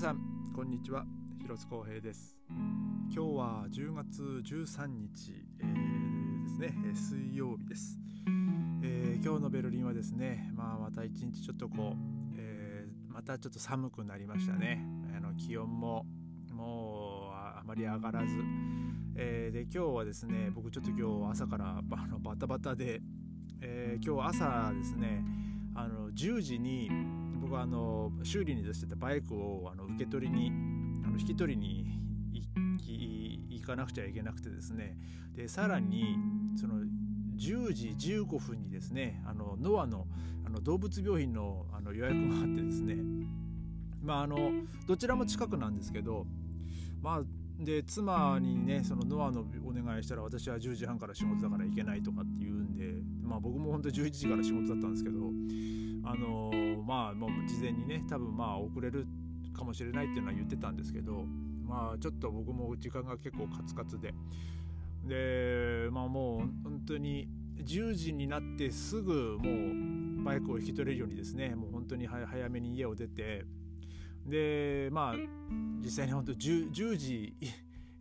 さんこんにちは。広津光平です。今日は10月13日、えー、ですね。水曜日です、えー、今日のベルリンはですねまあまた一日ちょっとこう、えー、またちょっと寒くなりましたね。あの気温ももうあまり上がらず、えー、で今日はですね僕ちょっと今日朝からあのバタバタで、えー、今日朝ですねあの10時に僕はあの修理に出してたバイクをあの受け取りにあの引き取りに行かなくちゃいけなくてですね。でさらにその10時15分にですねあのノアのあの動物病院のあの予約があってですね。まああのどちらも近くなんですけどまあで妻にねそのノアのお願いしたら私は10時半から仕事だから行けないとかって言うんでまあ僕も本当11時から仕事だったんですけどあのまあもう事前にね多分まあ遅れるかもしれないっていうのは言ってたんですけどまあちょっと僕も時間が結構カツカツで。でまあもう本当に10時になってすぐもうバイクを引き取れるようにですねもう本当に早めに家を出てでまあ実際に本当 10, 10時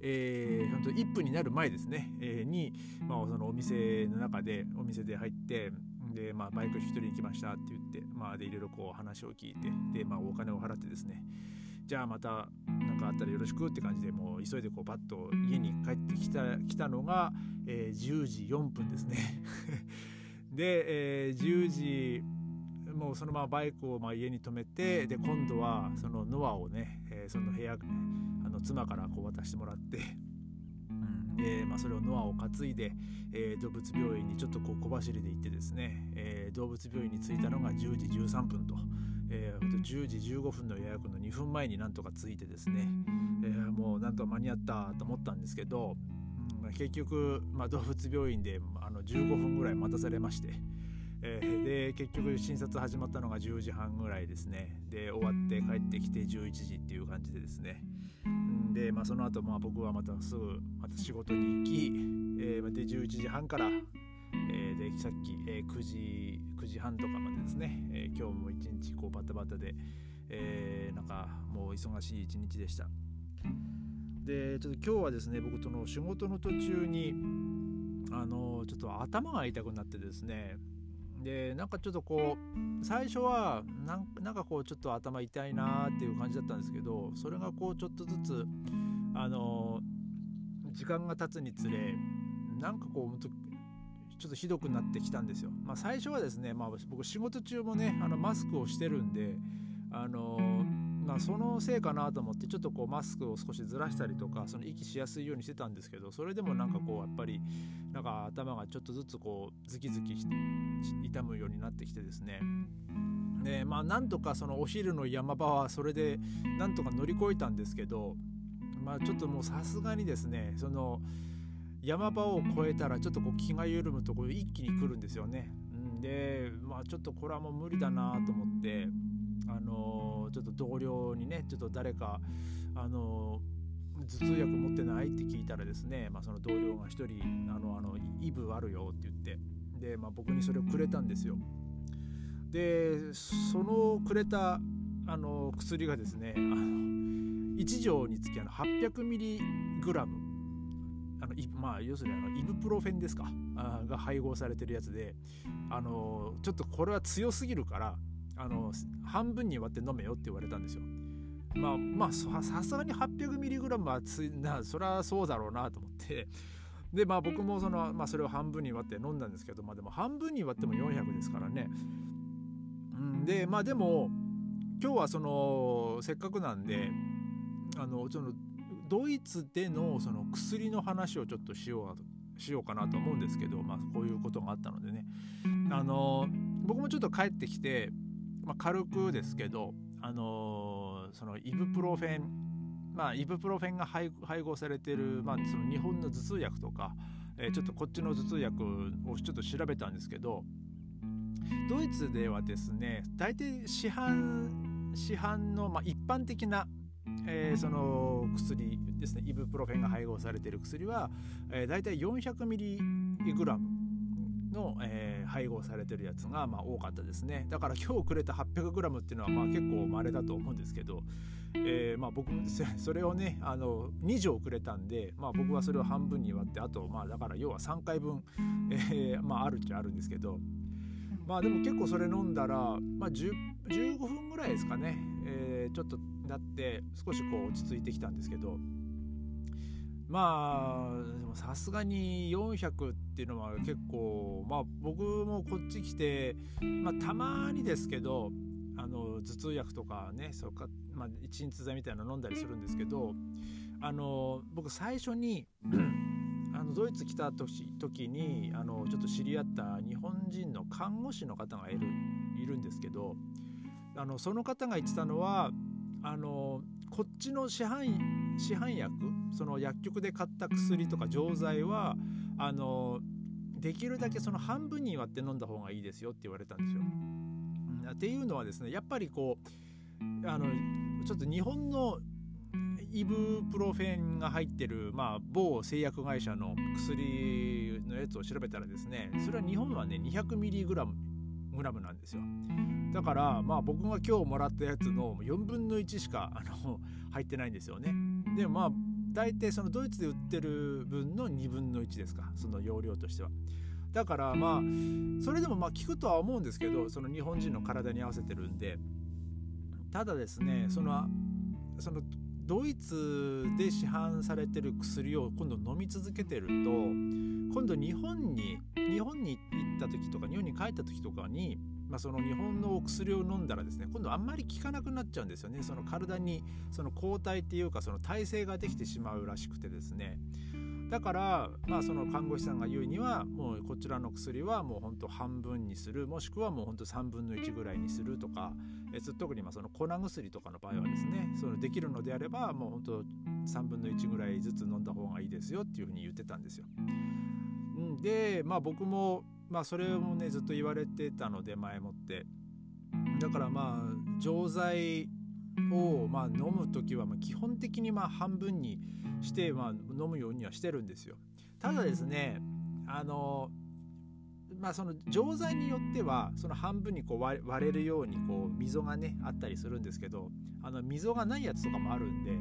えー、本当1分になる前ですね、えー、に、まあ、そのお店の中でお店で入ってで、まあ、バイク引き取りに来ましたって言って、まあ、でいろいろこう話を聞いてで、まあ、お金を払ってですねじゃあまた何かあったらよろしくって感じでもう急いでこうバッと家に帰ってきた来たのが、えー、10時4分ですね。で、えー、10時もうそのままバイクをまあ家に止めてで今度はそのノアをね、えー、その部屋あの妻からこう渡してもらってえー、まあ、それをノアを担いで、えー、動物病院にちょっとこう小走りで行ってですね、えー、動物病院に着いたのが10時13分と、え10時15分の予約の2分前になんとか着いてですね、えもうなんとか間に合ったと思ったんですけど、うん、結局、まあ、動物病院であの15分ぐらい待たされまして。えー、で結局診察始まったのが10時半ぐらいですねで終わって帰ってきて11時っていう感じでですねで、まあ、その後まあ僕はまたすぐまた仕事に行き、えー、で11時半から、えー、でさっき、えー、9時9時半とかまでですね、えー、今日も一日こうバタバタで、えー、なんかもう忙しい一日でした。でちょっと今日はですね僕との仕事の途中にあのちょっと頭が痛くなってですねでなんかちょっとこう最初はなんかこうちょっと頭痛いなっていう感じだったんですけどそれがこうちょっとずつあの時間が経つにつれなんかこうちょっとひどくなってきたんですよ。まあ、最初はですね、まあ、僕仕事中もねあのマスクをしてるんであのーあ、そのせいかなと思ってちょっとこうマスクを少しずらしたりとかその息しやすいようにしてたんですけどそれでもなんかこうやっぱりなんか頭がちょっとずつこうズキズキして痛むようになってきてですねでまあなんとかそのお昼の山場はそれでなんとか乗り越えたんですけどまあちょっともうさすがにですねその山場を越えたらちょっとこう気が緩むとこ一気に来るんですよね。でまあちょっとこれはもう無理だなと思ってあのちょっと同僚にねちょっと誰かあの頭痛薬持ってないって聞いたらですね、まあ、その同僚が1人あのあのイブあるよって言ってで、まあ、僕にそれをくれたんですよ。でそのくれたあの薬がですねあの1錠につきあの 800mg あのまあ要するにあのイブプロフェンですかあが配合されてるやつであのちょっとこれは強すぎるからあの半分に割って飲めよって言われたんですよ。まあまあさすがに 800mg はつなそりゃそうだろうなと思ってでまあ僕もその、まあ、それを半分に割って飲んだんですけどまあでも半分に割っても400ですからね。でまあでも今日はそのせっかくなんであのそのドイツでのその薬の話をちょっとしようしようかなと思うんですけど、まあ、こういうことがあったのでねあの僕もちょっと帰ってきてまあ、軽くですけど、あのー、そのイブプロフェン、まあ、イブプロフェンが配合されている、まあ、その日本の頭痛薬とか、えー、ちょっとこっちの頭痛薬をちょっと調べたんですけどドイツではですね大体市販市販の、まあ、一般的なえー、その薬ですねイブプロフェンが配合されている薬は、えー、大体 400mg の、えー、配合されてるやつが、まあ、多かったですね。だから今日くれた 800g っていうのは、まあ、結構稀だと思うんですけど、えーまあ、僕もですねそれをねあの2錠くれたんで、まあ、僕はそれを半分に割ってあと、まあ、だから要は3回分、えーまあ、あるっちゃあるんですけどまあでも結構それ飲んだら、まあ、15分ぐらいですかね、えー、ちょっとなって少しこう落ち着いてきたんですけどまあさすがに400っていうのは結構まあ僕もこっち来て、まあ、たまにですけどあの頭痛薬とかねそうか、まあ、一日剤みたいなの飲んだりするんですけどあの僕最初に あのドイツ来た時時にあのちょっと知り合った日本人の看護師の方がいるいるんですけどあのその方が言ってたのはあのこっちの市販市販薬その薬局で買った薬とか錠剤はあのできるだけその半分に割って飲んだ方がいいですよって言われたんですよ。っていうのはですねやっぱりこうあのちょっと日本のイブプロフェンが入ってる、まあ、某製薬会社の薬のやつを調べたらですねそれは日本はね 200mg なんですよ。だからまあ僕が今日もらったやつの4分の1しかあの入ってないんですよね。でもまあ大体そのドイツで売ってる分の2分の1ですかその容量としては。だからまあそれでもまあ効くとは思うんですけどその日本人の体に合わせてるんで。ただですねそのそのドイツで市販されてる薬を今度飲み続けてると今度日本に日本に行った時とか日本に帰った時とかに、まあ、その日本のお薬を飲んだらですね今度あんまり効かなくなっちゃうんですよね。その体にその抗体っていうかその耐性ができてしまうらしくてですね。だから、まあ、その看護師さんが言うにはもうこちらの薬はもうほんと半分にするもしくはもうほんと3分の1ぐらいにするとかえ特にまあその粉薬とかの場合はですねそのできるのであればもうほんと3分の1ぐらいずつ飲んだ方がいいですよっていうふうに言ってたんですよ。でまあ僕も、まあ、それもねずっと言われてたので前もってだからまあ錠剤をまあ飲む時はまあ基本的にまあ半分にしてまあ飲むようにはしてるんですよ。ただですねあのまあその錠剤によってはその半分にこう割れるようにこう溝がねあったりするんですけどあの溝がないやつとかもあるんで、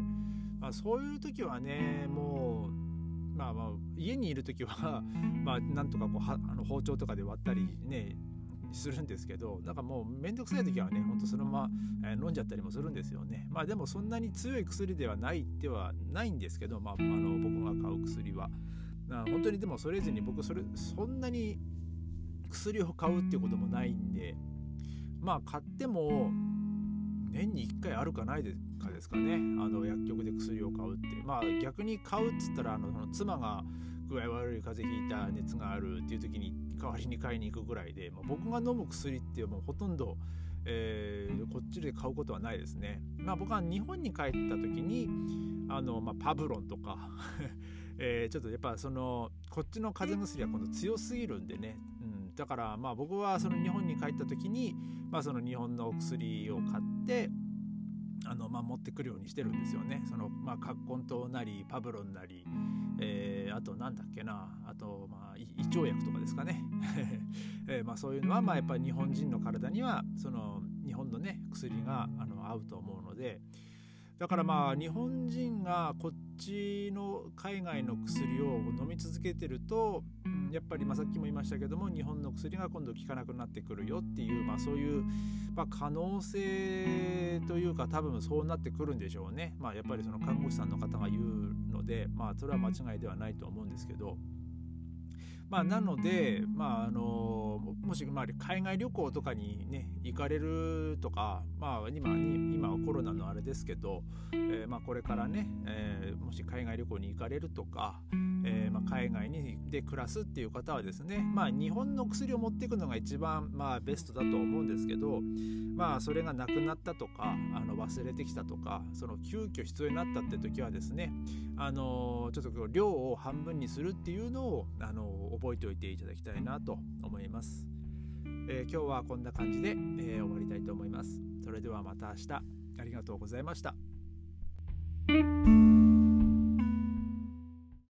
まあ、そういう時はねもうまあまあ家にいる時はまあなんとかこうはあの包丁とかで割ったりねするんですけどなんかもうめんどくさい時はねほんとそのまま、えー、飲んじゃったりもするんですよね。まあでもそんなに強い薬ではないではないんですけど、まあ、あの僕が買う薬は。本当にでもそれずに僕それそんなに薬を買うっていうこともないんでまあ買っても年に1回あるかないかですかね。あの薬局で薬を買うって。まあ逆に買うっつったらあの妻が具合悪い風邪ひいた熱があるっていう時に代わりに買いに行くぐらいで、まあ、僕が飲む薬ってもうほとんど、えー、こっちで買うことはないですね。まあ、僕は日本に帰った時にあの、まあ、パブロンとか えー、ちょっとやっぱそのこっちの風邪薬は今度強すぎるんでね、うん、だからまあ僕はその日本に帰った時に、まあ、その日本のお薬を買ってあの、まあ、持ってくるようにしてるんですよね。そのまあ、カッコン糖なりパブロンなり、えー、あとなんだっけな。あとまあ胃腸薬とかですかね、えー、まあそういうのはまあやっぱり日本人の体にはその日本のね薬があの合うと思うのでだからまあ日本人がこっちの海外の薬を飲み続けてると、うん、やっぱりまあさっきも言いましたけども日本の薬が今度効かなくなってくるよっていう、まあ、そういう、まあ、可能性というか多分そうなってくるんでしょうね。まあ、やっぱりその看護師さんの方が言うので、まあ、それは間違いではないと思うんですけど。まあ、なので、まあ、あのもし、まあ、海外旅行とかに、ね、行かれるとか、まあ、今今はコロナのあれですけど、えーまあ、これからね、えー、もし海外旅行に行かれるとか、えーまあ、海外にで暮らすっていう方はですね、まあ、日本の薬を持っていくのが一番、まあ、ベストだと思うんですけど、まあ、それがなくなったとかあの忘れてきたとかその急遽必要になったって時はですね、あのちょっと量を半分にするっていうのを、あの覚えておいていただきたいなと思います。えー、今日はこんな感じで、えー、終わりたいと思います。それではまた明日ありがとうございました。